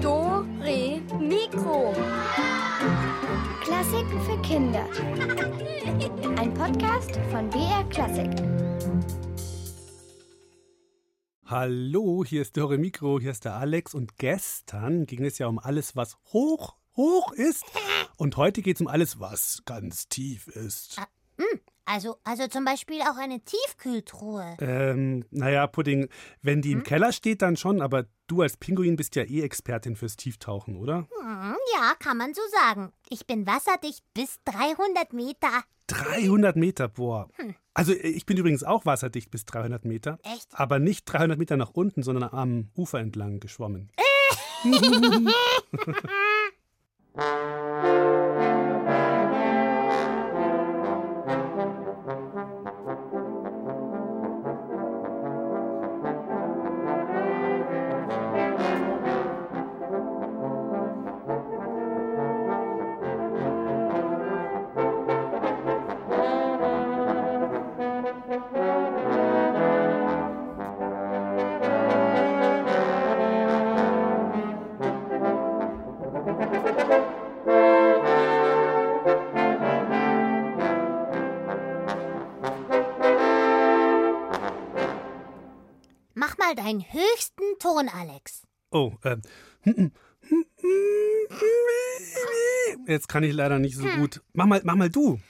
Do, Re, Mikro. Klassiken für Kinder. Ein Podcast von BR Klassik. Hallo, hier ist Dore Mikro, hier ist der Alex und gestern ging es ja um alles, was hoch, hoch ist und heute geht es um alles, was ganz tief ist. Ah, hm, also, also zum Beispiel auch eine Tiefkühltruhe. Ähm, naja, Pudding, wenn die im hm? Keller steht, dann schon, aber du als Pinguin bist ja eh Expertin fürs Tieftauchen, oder? Hm, ja, kann man so sagen. Ich bin wasserdicht bis 300 Meter. 300 Meter, boah. Hm. Also ich bin übrigens auch wasserdicht bis 300 Meter. Echt? Aber nicht 300 Meter nach unten, sondern am Ufer entlang geschwommen. mal deinen höchsten Ton, Alex. Oh, ähm. Jetzt kann ich leider nicht so hm. gut. Mach mal, mach mal du.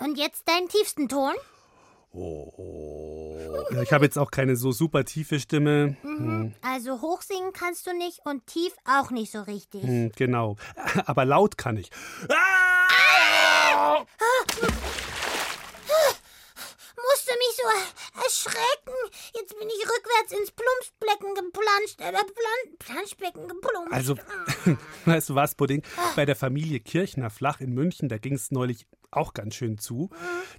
Und jetzt deinen tiefsten Ton? Oh, oh. Ich habe jetzt auch keine so super tiefe Stimme. Mhm. Hm. Also hochsingen kannst du nicht und tief auch nicht so richtig. Hm, genau. Aber laut kann ich. Ah! Musste mich so erschrecken. Jetzt bin ich rückwärts ins Plumpsbecken geplanscht. Äh, Plan Planschbecken geplumpst. Also, weißt du was, Pudding? Bei der Familie Kirchner Flach in München, da ging es neulich auch ganz schön zu.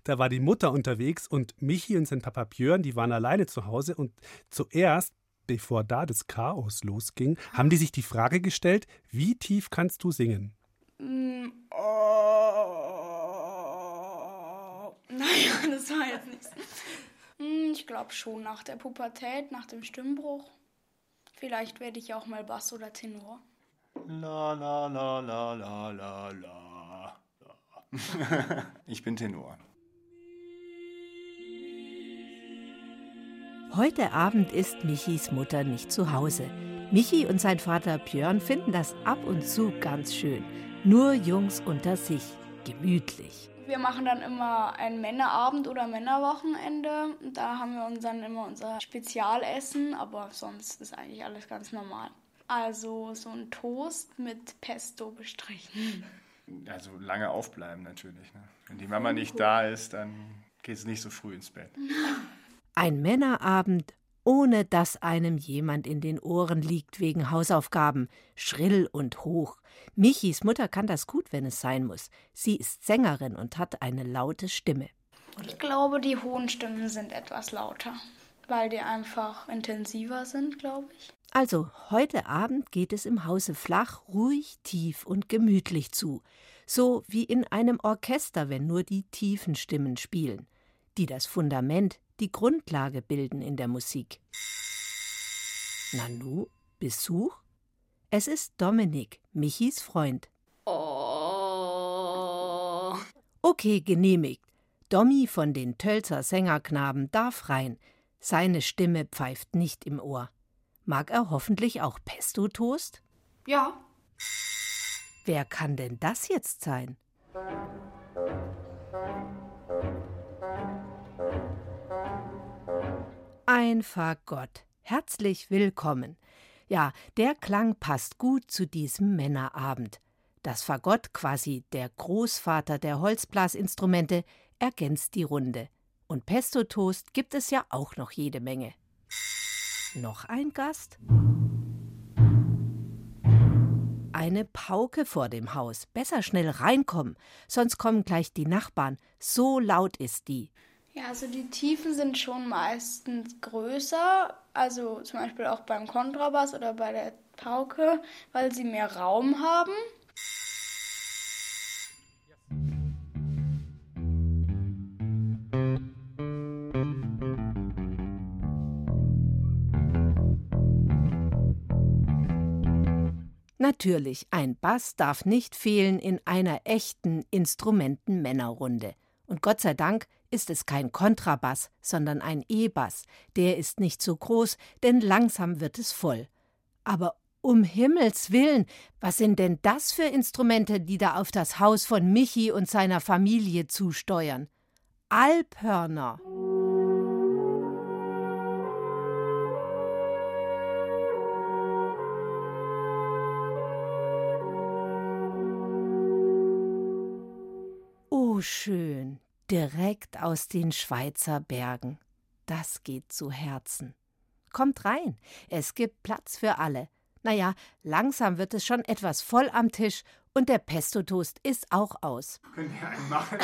Da war die Mutter unterwegs und Michi und sein Papa Björn, die waren alleine zu Hause und zuerst bevor da das Chaos losging, haben die sich die Frage gestellt, wie tief kannst du singen? Mm, oh. Naja, das war jetzt nichts. Hm, ich glaube schon nach der Pubertät, nach dem Stimmbruch. Vielleicht werde ich auch mal Bass oder Tenor. La la la la la la la. Ich bin Tenor. Heute Abend ist Michis Mutter nicht zu Hause. Michi und sein Vater Björn finden das ab und zu ganz schön. Nur Jungs unter sich, gemütlich. Wir machen dann immer einen Männerabend oder Männerwochenende. Da haben wir uns dann immer unser Spezialessen, aber sonst ist eigentlich alles ganz normal. Also so ein Toast mit Pesto bestrichen. Also lange aufbleiben natürlich. Ne? Wenn die Mama nicht da ist, dann geht es nicht so früh ins Bett. Ein Männerabend, ohne dass einem jemand in den Ohren liegt wegen Hausaufgaben, schrill und hoch. Michis Mutter kann das gut, wenn es sein muss. Sie ist Sängerin und hat eine laute Stimme. Ich glaube, die hohen Stimmen sind etwas lauter, weil die einfach intensiver sind, glaube ich. Also, heute Abend geht es im Hause flach, ruhig, tief und gemütlich zu. So wie in einem Orchester, wenn nur die tiefen Stimmen spielen, die das Fundament, die Grundlage bilden in der Musik. Nanu, Besuch? Es ist Dominik, Michis Freund. Oh. Okay, genehmigt. Dommi von den Tölzer Sängerknaben darf rein. Seine Stimme pfeift nicht im Ohr. Mag er hoffentlich auch Pesto-Toast? Ja. Wer kann denn das jetzt sein? Ein Fagott. Herzlich willkommen. Ja, der Klang passt gut zu diesem Männerabend. Das Fagott, quasi der Großvater der Holzblasinstrumente, ergänzt die Runde. Und Pesto-Toast gibt es ja auch noch jede Menge. Noch ein Gast? Eine Pauke vor dem Haus. Besser schnell reinkommen, sonst kommen gleich die Nachbarn. So laut ist die. Ja, also die Tiefen sind schon meistens größer, also zum Beispiel auch beim Kontrabass oder bei der Pauke, weil sie mehr Raum haben. Natürlich, ein Bass darf nicht fehlen in einer echten Instrumentenmännerrunde. Und Gott sei Dank ist es kein Kontrabass, sondern ein E-Bass. Der ist nicht so groß, denn langsam wird es voll. Aber um Himmels willen, was sind denn das für Instrumente, die da auf das Haus von Michi und seiner Familie zusteuern? Alphörner. Schön, direkt aus den Schweizer Bergen. Das geht zu Herzen. Kommt rein, es gibt Platz für alle. Naja, langsam wird es schon etwas voll am Tisch und der Pesto-Toast ist auch aus. Könnt ihr einen machen?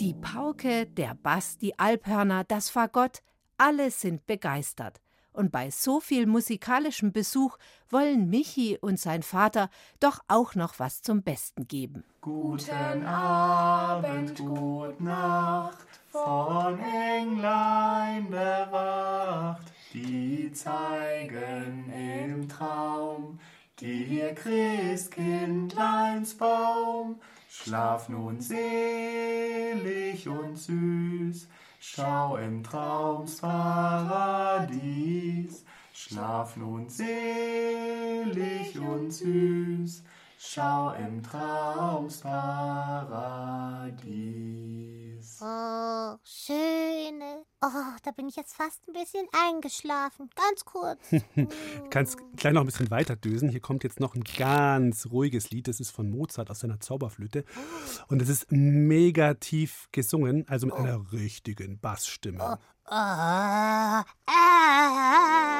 Die Pauke, der Bass, die Alphörner, das Fagott, alle sind begeistert. Und bei so viel musikalischem Besuch wollen Michi und sein Vater doch auch noch was zum Besten geben. Guten Abend, gut Nacht, von Englein bewacht, die zeigen im Traum dir Christkindleins Baum. Schlaf nun selig und süß, schau im Traumsparadies. Schlaf nun selig und süß, schau im Traumsparadies. Oh, schöne. Oh, da bin ich jetzt fast ein bisschen eingeschlafen. Ganz kurz. Kannst gleich noch ein bisschen weiter dösen. Hier kommt jetzt noch ein ganz ruhiges Lied. Das ist von Mozart aus seiner Zauberflöte. Und es ist mega tief gesungen, also mit einer richtigen Bassstimme. Ah, ah.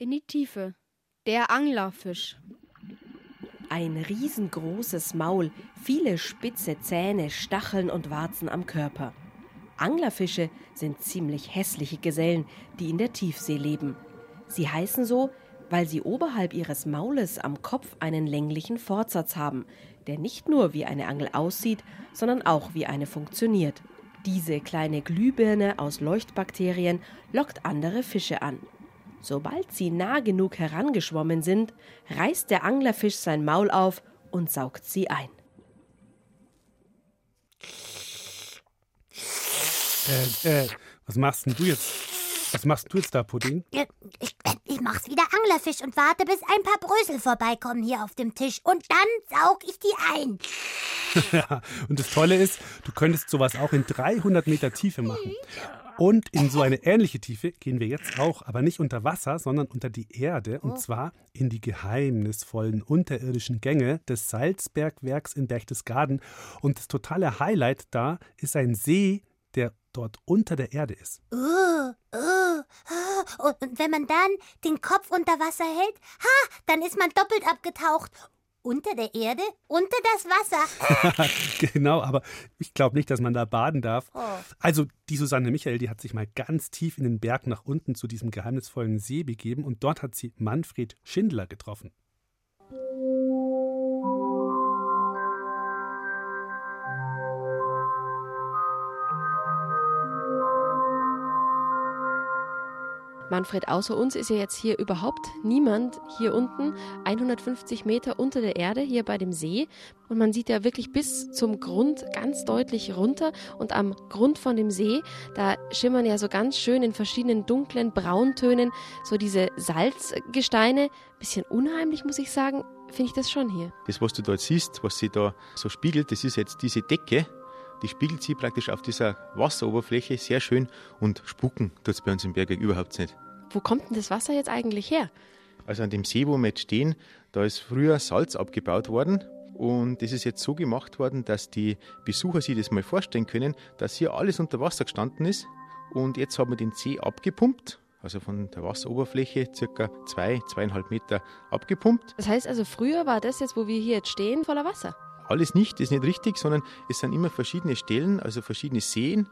In die Tiefe. Der Anglerfisch. Ein riesengroßes Maul, viele spitze Zähne, Stacheln und Warzen am Körper. Anglerfische sind ziemlich hässliche Gesellen, die in der Tiefsee leben. Sie heißen so, weil sie oberhalb ihres Maules am Kopf einen länglichen Fortsatz haben, der nicht nur wie eine Angel aussieht, sondern auch wie eine funktioniert. Diese kleine Glühbirne aus Leuchtbakterien lockt andere Fische an. Sobald sie nah genug herangeschwommen sind, reißt der Anglerfisch sein Maul auf und saugt sie ein. Äh, äh, was machst denn du jetzt? Was machst du jetzt da, Pudding? Ich, ich mach's wieder Anglerfisch und warte, bis ein paar Brösel vorbeikommen hier auf dem Tisch. Und dann saug ich die ein. Ja, und das Tolle ist, du könntest sowas auch in 300 Meter Tiefe machen. Und in so eine ähnliche Tiefe gehen wir jetzt auch, aber nicht unter Wasser, sondern unter die Erde. Und zwar in die geheimnisvollen unterirdischen Gänge des Salzbergwerks in Berchtesgaden. Und das totale Highlight da ist ein See, der dort unter der Erde ist. Uh, uh, uh. Und wenn man dann den Kopf unter Wasser hält, ha, dann ist man doppelt abgetaucht. Unter der Erde? Unter das Wasser? genau, aber ich glaube nicht, dass man da baden darf. Oh. Also die Susanne Michael, die hat sich mal ganz tief in den Berg nach unten zu diesem geheimnisvollen See begeben und dort hat sie Manfred Schindler getroffen. Manfred, außer uns ist ja jetzt hier überhaupt niemand hier unten, 150 Meter unter der Erde, hier bei dem See. Und man sieht ja wirklich bis zum Grund ganz deutlich runter. Und am Grund von dem See, da schimmern ja so ganz schön in verschiedenen dunklen Brauntönen so diese Salzgesteine. Bisschen unheimlich, muss ich sagen, finde ich das schon hier. Das, was du dort siehst, was sich da so spiegelt, das ist jetzt diese Decke. Die spiegelt sich praktisch auf dieser Wasseroberfläche sehr schön und spucken tut es bei uns im Bergwerk überhaupt nicht. Wo kommt denn das Wasser jetzt eigentlich her? Also an dem See, wo wir jetzt stehen, da ist früher Salz abgebaut worden. Und das ist jetzt so gemacht worden, dass die Besucher sich das mal vorstellen können, dass hier alles unter Wasser gestanden ist. Und jetzt haben wir den See abgepumpt, also von der Wasseroberfläche circa zwei, zweieinhalb Meter abgepumpt. Das heißt also, früher war das jetzt, wo wir hier jetzt stehen, voller Wasser. Alles nicht, ist nicht richtig, sondern es sind immer verschiedene Stellen, also verschiedene Seen.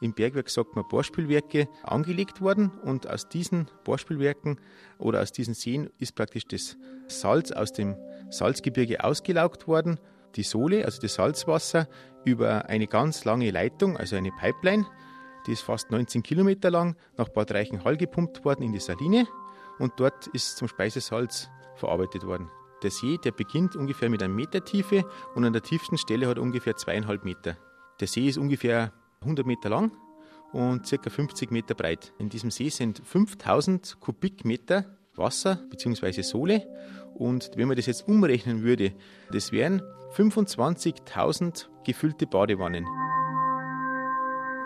Im Bergwerk sagt man Bohrspülwerke angelegt worden und aus diesen Bohrspülwerken oder aus diesen Seen ist praktisch das Salz aus dem Salzgebirge ausgelaugt worden. Die Sohle, also das Salzwasser, über eine ganz lange Leitung, also eine Pipeline, die ist fast 19 Kilometer lang, nach Bad Reichenhall gepumpt worden in die Saline und dort ist zum Speisesalz verarbeitet worden. Der See, der beginnt ungefähr mit einem Meter Tiefe und an der tiefsten Stelle hat er ungefähr zweieinhalb Meter. Der See ist ungefähr 100 Meter lang und circa 50 Meter breit. In diesem See sind 5000 Kubikmeter Wasser bzw. Sohle und wenn man das jetzt umrechnen würde, das wären 25.000 gefüllte Badewannen.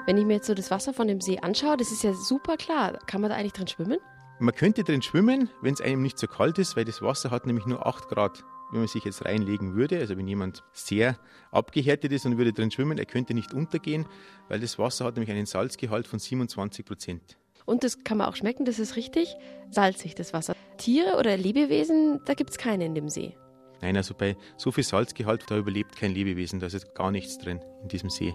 Wenn ich mir jetzt so das Wasser von dem See anschaue, das ist ja super klar. Kann man da eigentlich drin schwimmen? Man könnte drin schwimmen, wenn es einem nicht so kalt ist, weil das Wasser hat nämlich nur 8 Grad. Wenn man sich jetzt reinlegen würde, also wenn jemand sehr abgehärtet ist und würde drin schwimmen, er könnte nicht untergehen, weil das Wasser hat nämlich einen Salzgehalt von 27 Prozent. Und das kann man auch schmecken, das ist richtig salzig, das Wasser. Tiere oder Lebewesen, da gibt es keine in dem See. Nein, also bei so viel Salzgehalt, da überlebt kein Lebewesen, da ist jetzt gar nichts drin in diesem See.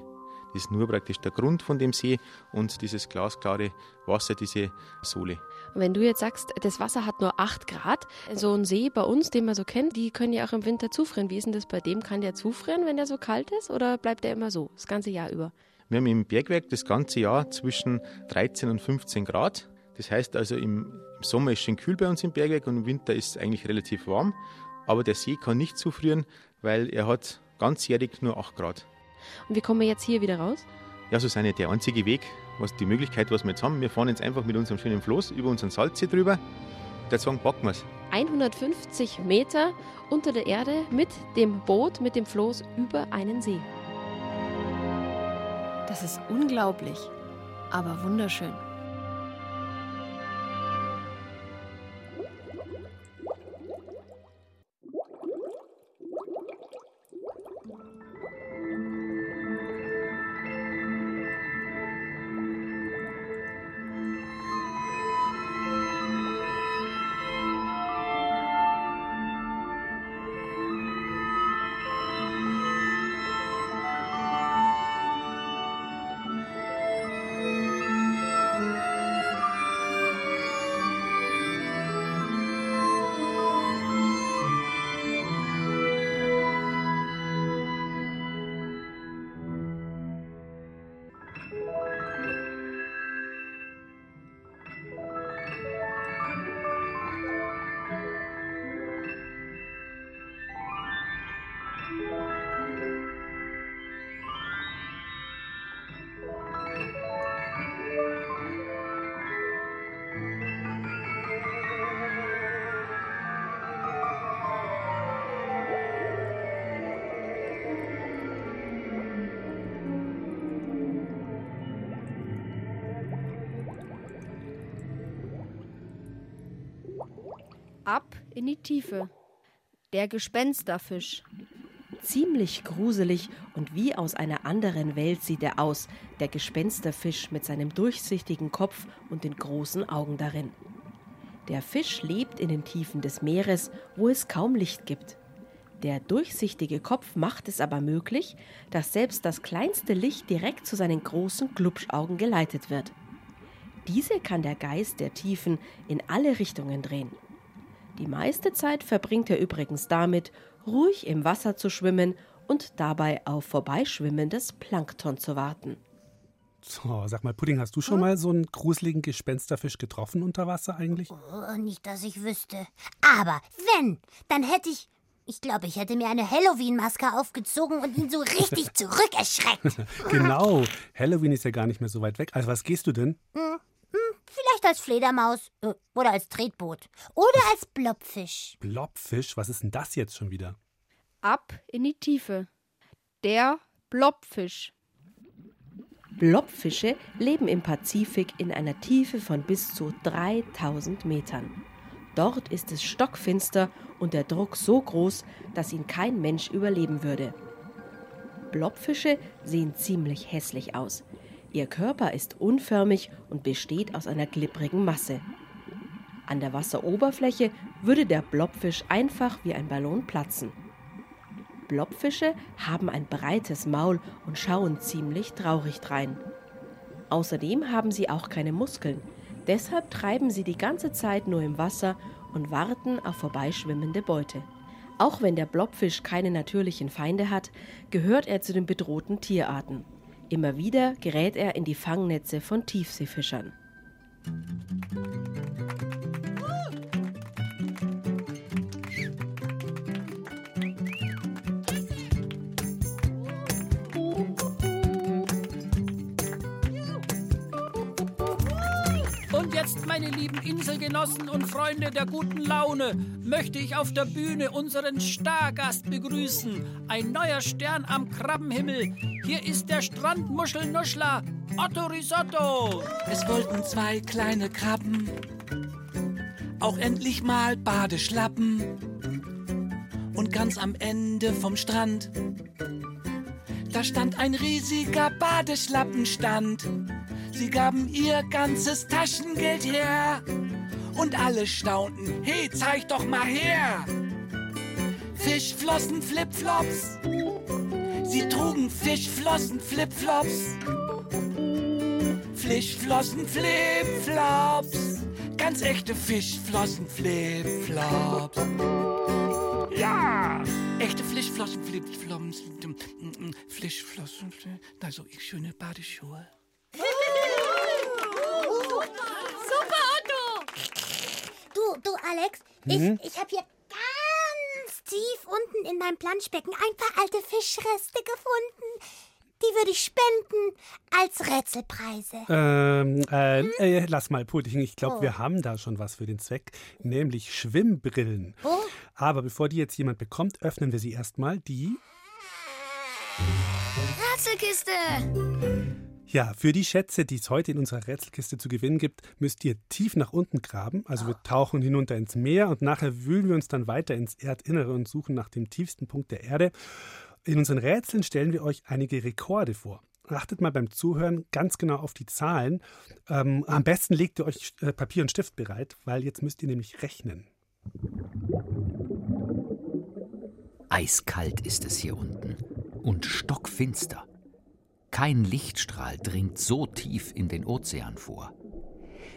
Das ist nur praktisch der Grund von dem See und dieses glasklare Wasser, diese Sohle. Wenn du jetzt sagst, das Wasser hat nur 8 Grad, so ein See bei uns, den man so kennt, die können ja auch im Winter zufrieren. Wie ist denn das bei dem? Kann der zufrieren, wenn der so kalt ist oder bleibt der immer so, das ganze Jahr über? Wir haben im Bergwerk das ganze Jahr zwischen 13 und 15 Grad. Das heißt also, im, Sommer ist es schön kühl bei uns im Bergwerk und im Winter ist es eigentlich relativ warm. Aber der See kann nicht zufrieren, weil er hat ganzjährig nur 8 Grad. Und wie kommen wir jetzt hier wieder raus? Ja, so ist nicht der einzige Weg, was die Möglichkeit, was wir jetzt haben. Wir fahren jetzt einfach mit unserem schönen Floß über unseren Salzsee drüber. Der sagen, packen wir es. 150 Meter unter der Erde mit dem Boot, mit dem Floß über einen See. Das ist unglaublich, aber wunderschön. Ab in die Tiefe. Der Gespensterfisch. Ziemlich gruselig und wie aus einer anderen Welt sieht er aus, der Gespensterfisch mit seinem durchsichtigen Kopf und den großen Augen darin. Der Fisch lebt in den Tiefen des Meeres, wo es kaum Licht gibt. Der durchsichtige Kopf macht es aber möglich, dass selbst das kleinste Licht direkt zu seinen großen Glubschaugen geleitet wird. Diese kann der Geist der Tiefen in alle Richtungen drehen. Die meiste Zeit verbringt er übrigens damit, ruhig im Wasser zu schwimmen und dabei auf vorbeischwimmendes Plankton zu warten. So, sag mal, Pudding, hast du schon mal so einen gruseligen Gespensterfisch getroffen unter Wasser eigentlich? Oh, nicht, dass ich wüsste. Aber wenn, dann hätte ich. Ich glaube, ich hätte mir eine Halloween-Maske aufgezogen und ihn so richtig zurückerschreckt. genau, Halloween ist ja gar nicht mehr so weit weg. Also was gehst du denn? Hm, hm, vielleicht als Fledermaus äh, oder als Tretboot oder als Blobfisch. Blobfisch? Was ist denn das jetzt schon wieder? Ab in die Tiefe. Der Blobfisch. Blobfische leben im Pazifik in einer Tiefe von bis zu 3000 Metern. Dort ist es stockfinster und der Druck so groß, dass ihn kein Mensch überleben würde. Blobfische sehen ziemlich hässlich aus. Ihr Körper ist unförmig und besteht aus einer glibbrigen Masse. An der Wasseroberfläche würde der Blobfisch einfach wie ein Ballon platzen. Blobfische haben ein breites Maul und schauen ziemlich traurig drein. Außerdem haben sie auch keine Muskeln. Deshalb treiben sie die ganze Zeit nur im Wasser und warten auf vorbeischwimmende Beute. Auch wenn der Blobfisch keine natürlichen Feinde hat, gehört er zu den bedrohten Tierarten. Immer wieder gerät er in die Fangnetze von Tiefseefischern. Meine lieben Inselgenossen und Freunde der guten Laune, möchte ich auf der Bühne unseren Stargast begrüßen. Ein neuer Stern am Krabbenhimmel. Hier ist der Strandmuschelnuschler, Otto Risotto. Es wollten zwei kleine Krabben auch endlich mal Badeschlappen. Und ganz am Ende vom Strand, da stand ein riesiger Badeschlappenstand. Sie gaben ihr ganzes Taschengeld her. Und alle staunten, hey, zeig doch mal her. Fischflossen Flipflops. Sie trugen Fischflossen Flipflops. Fischflossen Flipflops. Ganz echte Fischflossen Flipflops. Ja! Echte Fischflossen Flipflops. Fischflossen, also ich schöne Badeschuhe. Super, Otto! Du, du, Alex, Mhm. ich, ich habe hier ganz tief unten in meinem Planschbecken ein paar alte Fischreste gefunden. Die würde ich spenden als Rätselpreise. Ähm, äh, äh, lass mal, Pudding. Ich glaube, Oh. wir haben da schon was für den Zweck, nämlich Schwimmbrillen. Oh. Aber bevor die jetzt jemand bekommt, öffnen wir sie erstmal. Die, Rätselkiste! Ja, für die Schätze, die es heute in unserer Rätselkiste zu gewinnen gibt, müsst ihr tief nach unten graben. Also wir tauchen hinunter ins Meer und nachher wühlen wir uns dann weiter ins Erdinnere und suchen nach dem tiefsten Punkt der Erde. In unseren Rätseln stellen wir euch einige Rekorde vor. Achtet mal beim Zuhören ganz genau auf die Zahlen. Ähm, am besten legt ihr euch äh, Papier und Stift bereit, weil jetzt müsst ihr nämlich rechnen. Eiskalt ist es hier unten und stockfinster. Kein Lichtstrahl dringt so tief in den Ozean vor.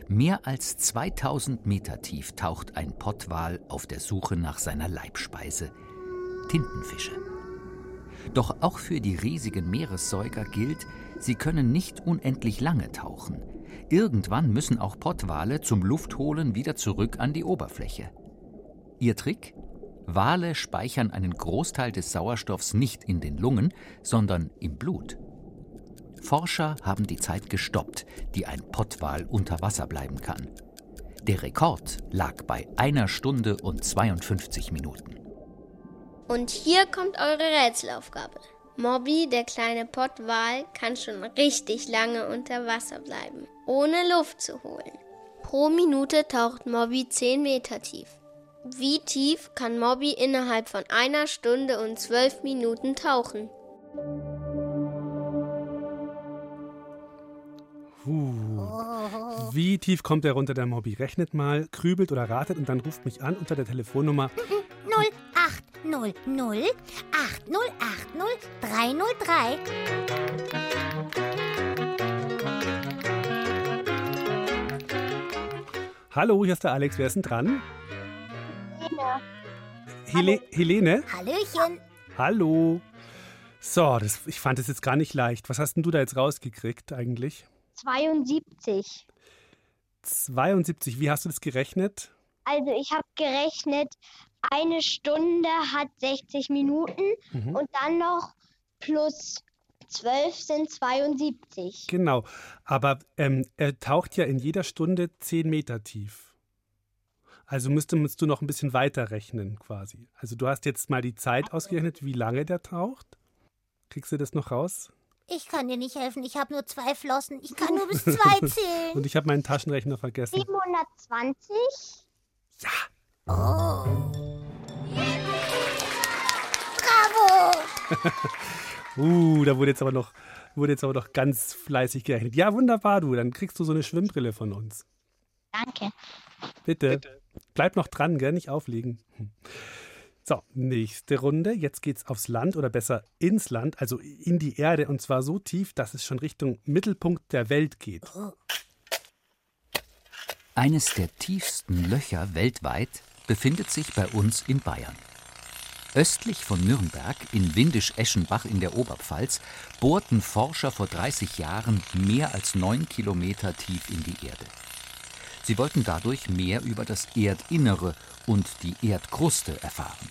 Mehr als 2000 Meter tief taucht ein Pottwal auf der Suche nach seiner Leibspeise, Tintenfische. Doch auch für die riesigen Meeressäuger gilt, sie können nicht unendlich lange tauchen. Irgendwann müssen auch Pottwale zum Luftholen wieder zurück an die Oberfläche. Ihr Trick? Wale speichern einen Großteil des Sauerstoffs nicht in den Lungen, sondern im Blut. Forscher haben die Zeit gestoppt, die ein Pottwal unter Wasser bleiben kann. Der Rekord lag bei einer Stunde und 52 Minuten. Und hier kommt eure Rätselaufgabe. Mobby, der kleine Pottwal, kann schon richtig lange unter Wasser bleiben, ohne Luft zu holen. Pro Minute taucht Mobby 10 Meter tief. Wie tief kann Mobby innerhalb von einer Stunde und zwölf Minuten tauchen? Uh. Wie tief kommt er runter, der Mobby? Rechnet mal, grübelt oder ratet und dann ruft mich an unter der Telefonnummer 08 0 0 8 0 8 0 303. Hallo, hier ist der Alex. Wer ist denn dran? Hele Helene? Hallöchen. Hallo. So, das, ich fand das jetzt gar nicht leicht. Was hast denn du da jetzt rausgekriegt eigentlich? 72. 72. Wie hast du das gerechnet? Also ich habe gerechnet, eine Stunde hat 60 Minuten Mhm. und dann noch plus 12 sind 72. Genau. Aber ähm, er taucht ja in jeder Stunde 10 Meter tief. Also müsste, musst du noch ein bisschen weiter rechnen quasi. Also du hast jetzt mal die Zeit ausgerechnet, wie lange der taucht. Kriegst du das noch raus? Ich kann dir nicht helfen, ich habe nur zwei Flossen. Ich kann nur bis zwei zählen. Und ich habe meinen Taschenrechner vergessen. 720? Oh. Bravo! uh, da wurde jetzt aber noch wurde jetzt aber noch ganz fleißig gerechnet. Ja, wunderbar, du. Dann kriegst du so eine Schwimmbrille von uns. Danke. Bitte. Bleib noch dran, gell? Nicht auflegen. So, nächste Runde. Jetzt geht's aufs Land oder besser ins Land, also in die Erde und zwar so tief, dass es schon Richtung Mittelpunkt der Welt geht. Eines der tiefsten Löcher weltweit befindet sich bei uns in Bayern. Östlich von Nürnberg, in Windisch-Eschenbach in der Oberpfalz, bohrten Forscher vor 30 Jahren mehr als neun Kilometer tief in die Erde. Sie wollten dadurch mehr über das Erdinnere und die Erdkruste erfahren.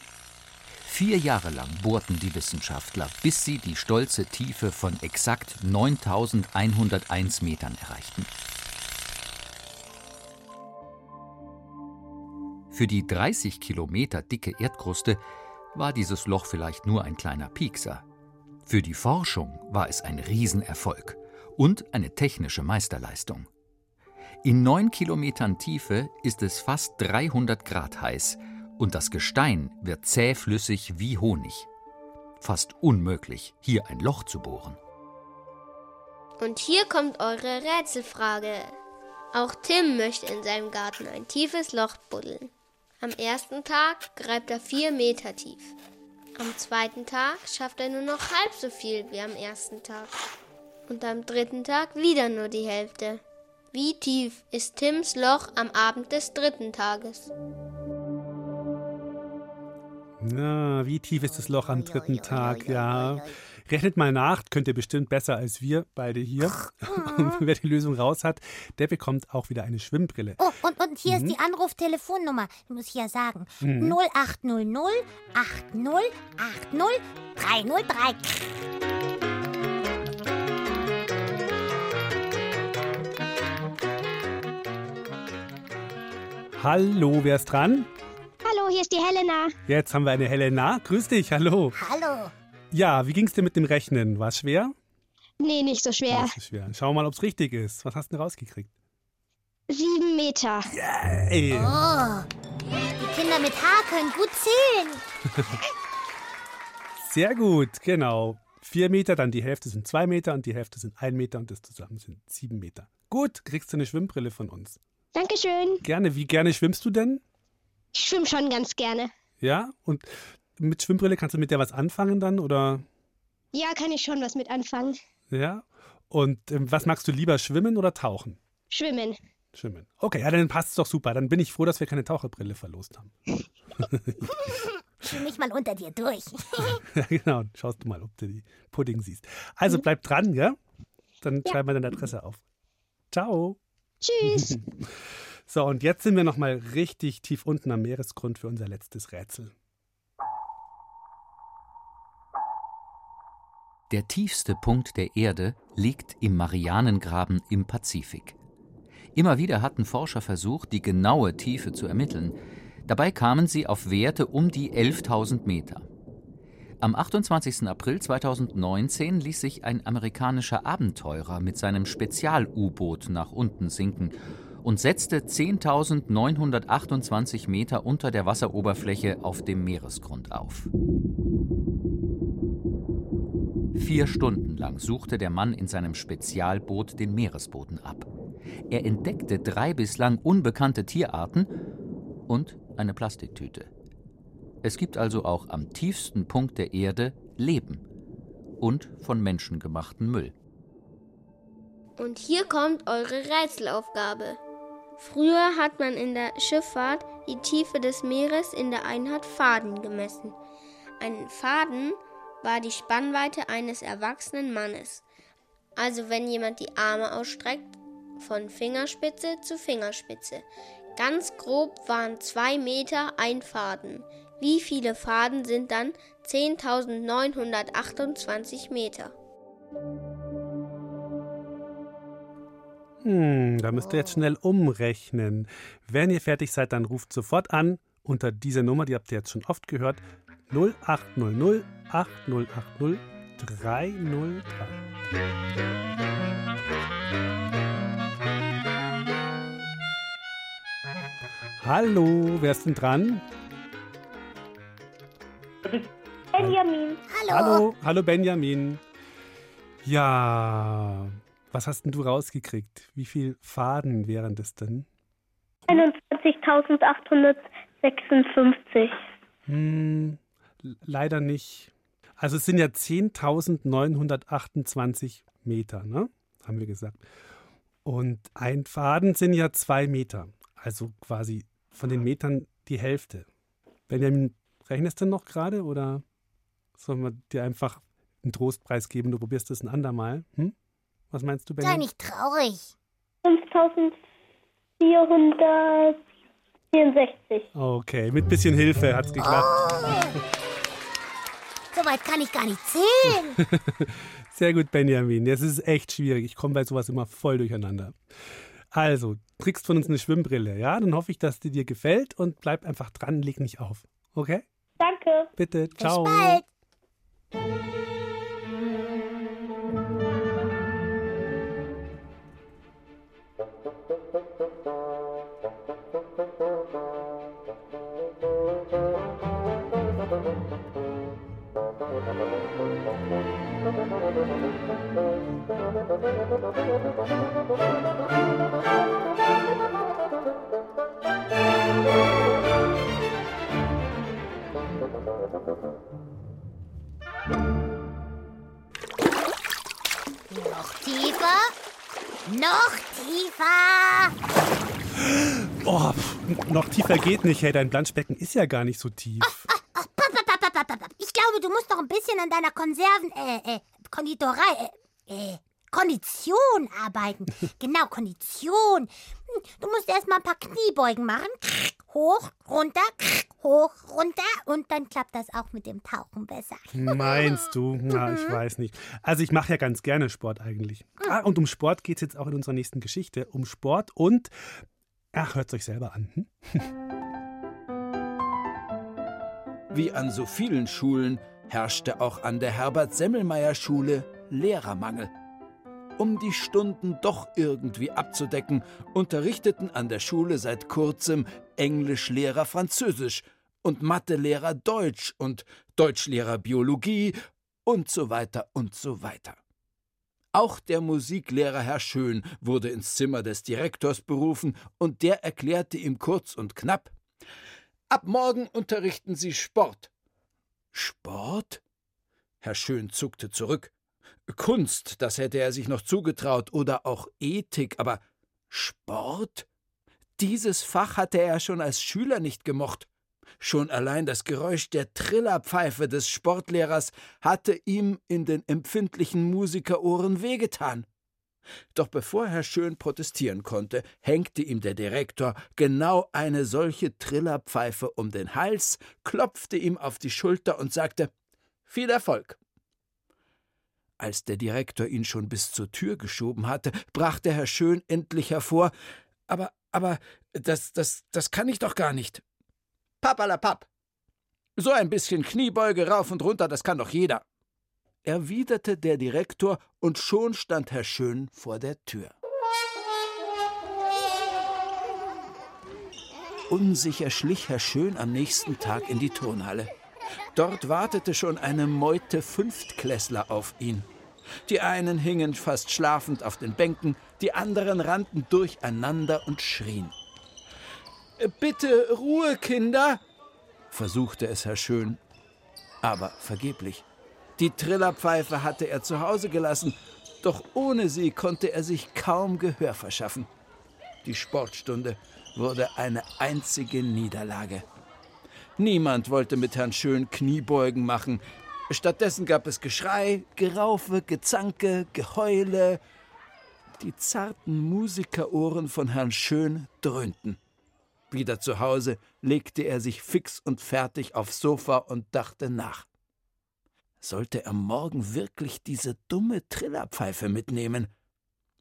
Vier Jahre lang bohrten die Wissenschaftler, bis sie die stolze Tiefe von exakt 9101 Metern erreichten. Für die 30 Kilometer dicke Erdkruste war dieses Loch vielleicht nur ein kleiner Piekser. Für die Forschung war es ein Riesenerfolg und eine technische Meisterleistung. In neun Kilometern Tiefe ist es fast 300 Grad heiß und das Gestein wird zähflüssig wie Honig. Fast unmöglich, hier ein Loch zu bohren. Und hier kommt eure Rätselfrage. Auch Tim möchte in seinem Garten ein tiefes Loch buddeln. Am ersten Tag gräbt er vier Meter tief. Am zweiten Tag schafft er nur noch halb so viel wie am ersten Tag. Und am dritten Tag wieder nur die Hälfte. Wie tief ist Tims Loch am Abend des dritten Tages? Na, wie tief ist das Loch am dritten Tag? Ja. Rechnet mal nach, könnt ihr bestimmt besser als wir beide hier. Und wer die Lösung raus hat, der bekommt auch wieder eine Schwimmbrille. Oh, und, und hier Mhm. ist die Anruftelefonnummer, muss ich ja sagen. Mhm. 0800 80 80 303. Hallo, wer ist dran? Hallo, hier ist die Helena. Jetzt haben wir eine Helena. Grüß dich, hallo. Hallo. Ja, wie ging's dir mit dem Rechnen? War es schwer? Nee, nicht so schwer. Das ist schwer. Schau mal, ob es richtig ist. Was hast du denn rausgekriegt? Sieben Meter. Ey. Oh, die Kinder mit Haar können gut zählen. Sehr gut, genau. Vier Meter, dann die Hälfte sind zwei Meter und die Hälfte sind ein Meter und das zusammen sind sieben Meter. Gut, kriegst du eine Schwimmbrille von uns. Dankeschön. Gerne. Wie gerne schwimmst du denn? Ich schwimme schon ganz gerne. Ja? Und mit Schwimmbrille kannst du mit der was anfangen dann oder? Ja, kann ich schon was mit anfangen. Ja? Und ähm, was magst du lieber, schwimmen oder tauchen? Schwimmen. Schwimmen. Okay, ja, dann passt es doch super. Dann bin ich froh, dass wir keine Taucherbrille verlost haben. Schwimm mich mal unter dir durch. ja, genau. Schaust du mal, ob du die Pudding siehst. Also bleib dran, ja? Dann schreib mal deine Adresse auf. Ciao. Tschüss. So, und jetzt sind wir noch mal richtig tief unten am Meeresgrund für unser letztes Rätsel. Der tiefste Punkt der Erde liegt im Marianengraben im Pazifik. Immer wieder hatten Forscher versucht, die genaue Tiefe zu ermitteln. Dabei kamen sie auf Werte um die 11.000 Meter. Am 28. April 2019 ließ sich ein amerikanischer Abenteurer mit seinem Spezial-U-Boot nach unten sinken und setzte 10.928 Meter unter der Wasseroberfläche auf dem Meeresgrund auf. Vier Stunden lang suchte der Mann in seinem Spezialboot den Meeresboden ab. Er entdeckte drei bislang unbekannte Tierarten und eine Plastiktüte. Es gibt also auch am tiefsten Punkt der Erde Leben und von Menschen gemachten Müll. Und hier kommt eure Rätselaufgabe. Früher hat man in der Schifffahrt die Tiefe des Meeres in der Einheit Faden gemessen. Ein Faden war die Spannweite eines erwachsenen Mannes. Also wenn jemand die Arme ausstreckt, von Fingerspitze zu Fingerspitze. Ganz grob waren zwei Meter ein Faden. Wie viele Faden sind dann 10.928 Meter? Hm, da müsst ihr jetzt schnell umrechnen. Wenn ihr fertig seid, dann ruft sofort an unter dieser Nummer, die habt ihr jetzt schon oft gehört, 0800 8080 303. Hallo, wer ist denn dran? Benjamin. Hallo, hallo Benjamin. Ja, was hast denn du rausgekriegt? Wie viel Faden wären das denn? 21.856. Hm, leider nicht. Also es sind ja 10.928 Meter, ne? Haben wir gesagt. Und ein Faden sind ja zwei Meter. Also quasi von den Metern die Hälfte. Benjamin, rechnest du noch gerade oder sollen wir dir einfach einen Trostpreis geben? Du probierst es ein andermal. Hm? Was meinst du, Sei Benjamin? nicht traurig. 5464. Okay, mit bisschen Hilfe hat's geklappt. So weit kann ich gar nicht zählen. Sehr gut, Benjamin. Das ist echt schwierig. Ich komme bei sowas immer voll durcheinander. Also, kriegst von uns eine Schwimmbrille, ja? Dann hoffe ich, dass die dir gefällt und bleib einfach dran, leg nicht auf. Okay? Danke. Bitte, ciao. Bis bald. Noch Noch tiefer. Oh, noch tiefer geht nicht. Hey, dein Planschbecken ist ja gar nicht so tief. Papp, papp, papp. Ich glaube, du musst noch ein bisschen an deiner Konserven, äh, äh, Konditorei, äh, äh, Kondition arbeiten. Genau, Kondition. Hm, Du musst erst mal ein paar Kniebeugen machen. Hoch, runter, hoch, runter. Und dann klappt das auch mit dem Tauchen besser. Meinst du? Na, ich weiß nicht. Also ich mache ja ganz gerne Sport eigentlich. Ah, und um Sport geht es jetzt auch in unserer nächsten Geschichte. Um Sport und... Ach, hört euch selber an. Hm? Wie an so vielen Schulen herrschte auch an der Herbert-Semmelmeier-Schule Lehrermangel. Um die Stunden doch irgendwie abzudecken, unterrichteten an der Schule seit kurzem Englischlehrer Französisch und Mathelehrer Deutsch und Deutschlehrer Biologie und so weiter und so weiter. Auch der Musiklehrer Herr Schön wurde ins Zimmer des Direktors berufen und der erklärte ihm kurz und knapp: Ab morgen unterrichten Sie Sport. Sport? Herr Schön zuckte zurück. Kunst, das hätte er sich noch zugetraut, oder auch Ethik, aber Sport? Dieses Fach hatte er schon als Schüler nicht gemocht. Schon allein das Geräusch der Trillerpfeife des Sportlehrers hatte ihm in den empfindlichen Musikerohren wehgetan. Doch bevor Herr Schön protestieren konnte, hängte ihm der Direktor genau eine solche Trillerpfeife um den Hals, klopfte ihm auf die Schulter und sagte Viel Erfolg. Als der Direktor ihn schon bis zur Tür geschoben hatte, brachte Herr Schön endlich hervor Aber, aber, das, das, das kann ich doch gar nicht. Pappalapapp. So ein bisschen Kniebeuge rauf und runter, das kann doch jeder. erwiderte der Direktor, und schon stand Herr Schön vor der Tür. Unsicher schlich Herr Schön am nächsten Tag in die Turnhalle. Dort wartete schon eine Meute Fünftklässler auf ihn. Die einen hingen fast schlafend auf den Bänken, die anderen rannten durcheinander und schrien. Bitte Ruhe, Kinder! versuchte es Herr Schön, aber vergeblich. Die Trillerpfeife hatte er zu Hause gelassen, doch ohne sie konnte er sich kaum Gehör verschaffen. Die Sportstunde wurde eine einzige Niederlage. Niemand wollte mit Herrn Schön Kniebeugen machen. Stattdessen gab es Geschrei, Geraufe, Gezanke, Geheule. Die zarten Musikerohren von Herrn Schön dröhnten. Wieder zu Hause legte er sich fix und fertig aufs Sofa und dachte nach. Sollte er morgen wirklich diese dumme Trillerpfeife mitnehmen?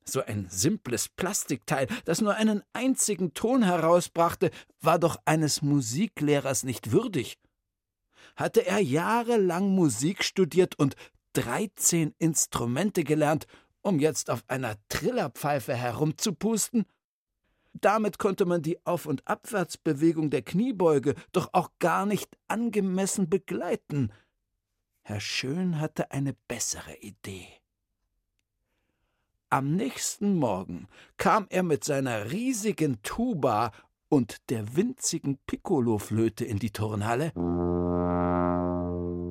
So ein simples Plastikteil, das nur einen einzigen Ton herausbrachte, war doch eines Musiklehrers nicht würdig. Hatte er jahrelang Musik studiert und dreizehn Instrumente gelernt, um jetzt auf einer Trillerpfeife herumzupusten? Damit konnte man die Auf- und Abwärtsbewegung der Kniebeuge doch auch gar nicht angemessen begleiten. Herr Schön hatte eine bessere Idee. Am nächsten Morgen kam er mit seiner riesigen Tuba und der winzigen Piccoloflöte in die Turnhalle.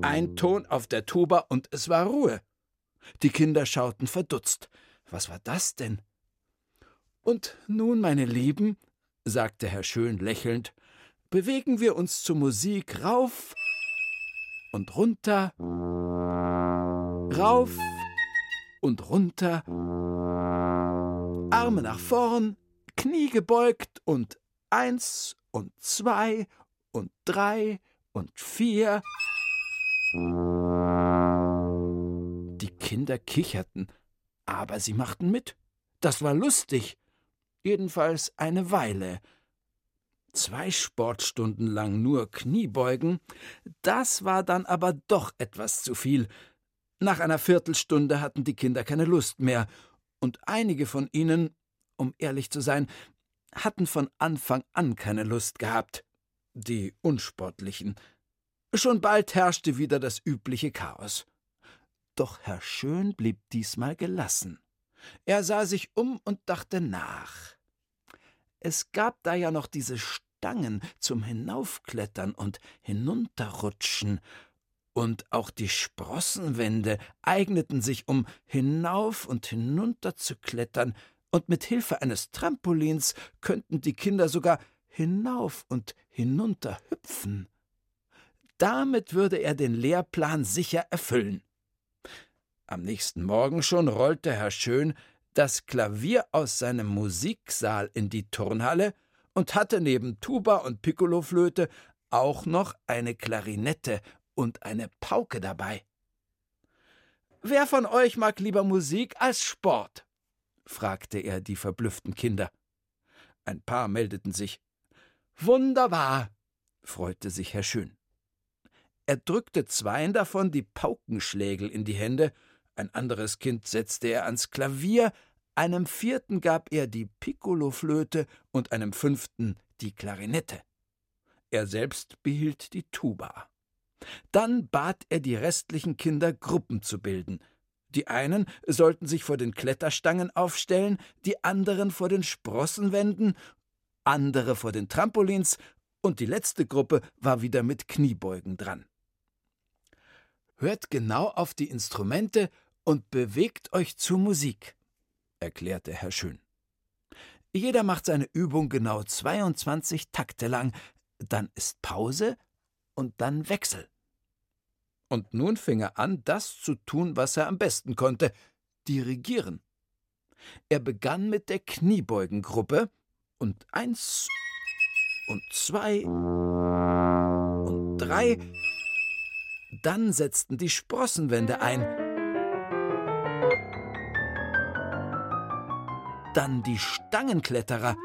Ein Ton auf der Tuba und es war Ruhe. Die Kinder schauten verdutzt. Was war das denn? Und nun, meine Lieben, sagte Herr Schön lächelnd, bewegen wir uns zur Musik rauf und runter, rauf und runter, Arme nach vorn, Knie gebeugt und eins und zwei und drei und vier. Die Kinder kicherten, aber sie machten mit. Das war lustig. Jedenfalls eine Weile. Zwei Sportstunden lang nur Kniebeugen, das war dann aber doch etwas zu viel. Nach einer Viertelstunde hatten die Kinder keine Lust mehr, und einige von ihnen, um ehrlich zu sein, hatten von Anfang an keine Lust gehabt. Die Unsportlichen. Schon bald herrschte wieder das übliche Chaos. Doch Herr Schön blieb diesmal gelassen. Er sah sich um und dachte nach. Es gab da ja noch diese Stangen zum Hinaufklettern und Hinunterrutschen, und auch die Sprossenwände eigneten sich, um hinauf und hinunter zu klettern, und mit Hilfe eines Trampolins könnten die Kinder sogar hinauf und hinunter hüpfen. Damit würde er den Lehrplan sicher erfüllen. Am nächsten Morgen schon rollte Herr Schön das Klavier aus seinem Musiksaal in die Turnhalle und hatte neben Tuba und Piccoloflöte auch noch eine Klarinette und eine Pauke dabei. Wer von euch mag lieber Musik als Sport? fragte er die verblüfften Kinder. Ein paar meldeten sich. Wunderbar, freute sich Herr Schön. Er drückte zweien davon die Paukenschlägel in die Hände, ein anderes Kind setzte er ans Klavier, einem vierten gab er die Piccoloflöte und einem fünften die Klarinette. Er selbst behielt die Tuba. Dann bat er die restlichen Kinder, Gruppen zu bilden. Die einen sollten sich vor den Kletterstangen aufstellen, die anderen vor den Sprossenwänden, andere vor den Trampolins, und die letzte Gruppe war wieder mit Kniebeugen dran. Hört genau auf die Instrumente und bewegt euch zur Musik, erklärte Herr Schön. Jeder macht seine Übung genau 22 Takte lang, dann ist Pause und dann Wechsel. Und nun fing er an, das zu tun, was er am besten konnte dirigieren. Er begann mit der Kniebeugengruppe und eins und zwei und drei. Dann setzten die Sprossenwände ein. Dann die Stangenkletterer.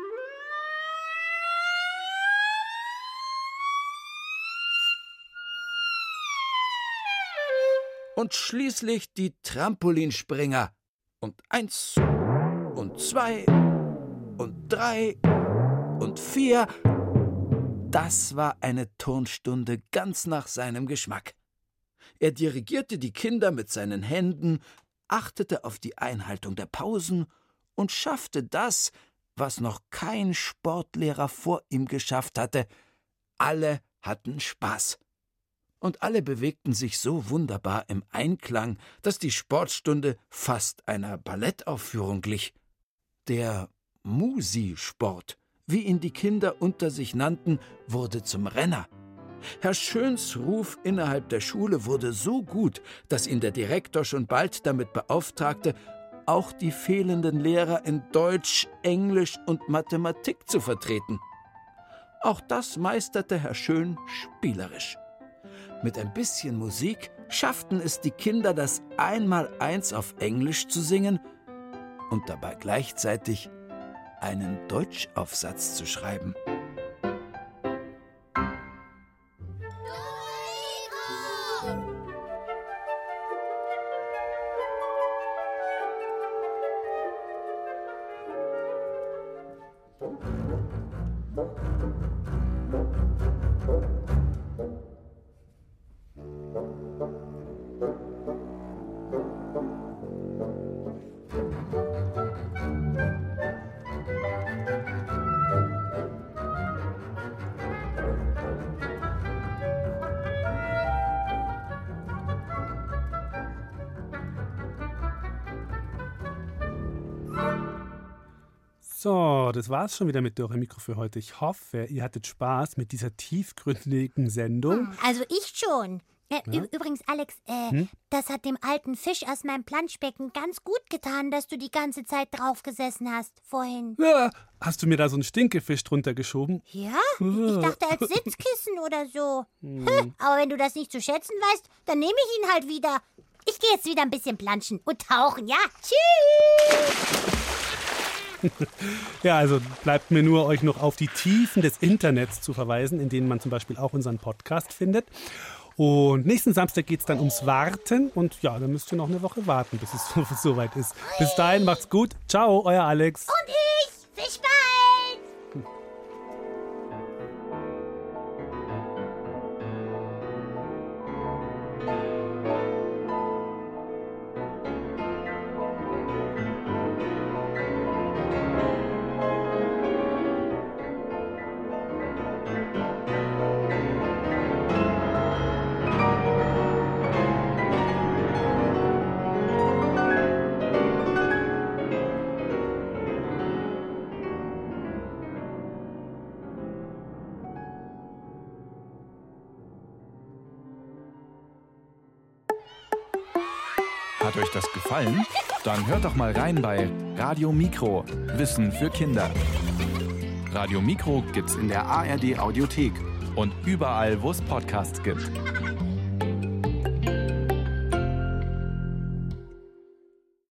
Und schließlich die Trampolinspringer. Und eins und zwei und drei und vier. Das war eine Turnstunde ganz nach seinem Geschmack. Er dirigierte die Kinder mit seinen Händen, achtete auf die Einhaltung der Pausen und schaffte das, was noch kein Sportlehrer vor ihm geschafft hatte. Alle hatten Spaß. Und alle bewegten sich so wunderbar im Einklang, dass die Sportstunde fast einer Ballettaufführung glich. Der Musi-Sport, wie ihn die Kinder unter sich nannten, wurde zum Renner. Herr Schöns Ruf innerhalb der Schule wurde so gut, dass ihn der Direktor schon bald damit beauftragte, auch die fehlenden Lehrer in Deutsch, Englisch und Mathematik zu vertreten. Auch das meisterte Herr Schön spielerisch. Mit ein bisschen Musik schafften es die Kinder, das Einmaleins auf Englisch zu singen und dabei gleichzeitig einen Deutschaufsatz zu schreiben. So, das war's schon wieder mit Dore Mikro für heute. Ich hoffe, ihr hattet Spaß mit dieser tiefgründigen Sendung. Also ich schon. Äh, Ja? Übrigens, Alex, äh, Hm? das hat dem alten Fisch aus meinem Planschbecken ganz gut getan, dass du die ganze Zeit drauf gesessen hast vorhin. Ja, hast du mir da so einen Stinkefisch drunter geschoben? Ja? Ich dachte als Sitzkissen oder so. Hm. Hm, Aber wenn du das nicht zu schätzen weißt, dann nehme ich ihn halt wieder. Ich gehe jetzt wieder ein bisschen planschen und tauchen, ja? Tschüss! Ja, also bleibt mir nur, euch noch auf die Tiefen des Internets zu verweisen, in denen man zum Beispiel auch unseren Podcast findet. Und nächsten Samstag geht es dann ums Warten. Und ja, dann müsst ihr noch eine Woche warten, bis es so- soweit ist. Bis dahin, macht's gut. Ciao, euer Alex. Und ich! Bis bald! Gefallen? Dann hört doch mal rein bei Radio Mikro. Wissen für Kinder. Radio Mikro gibt's in der ARD Audiothek und überall, wo es Podcasts gibt.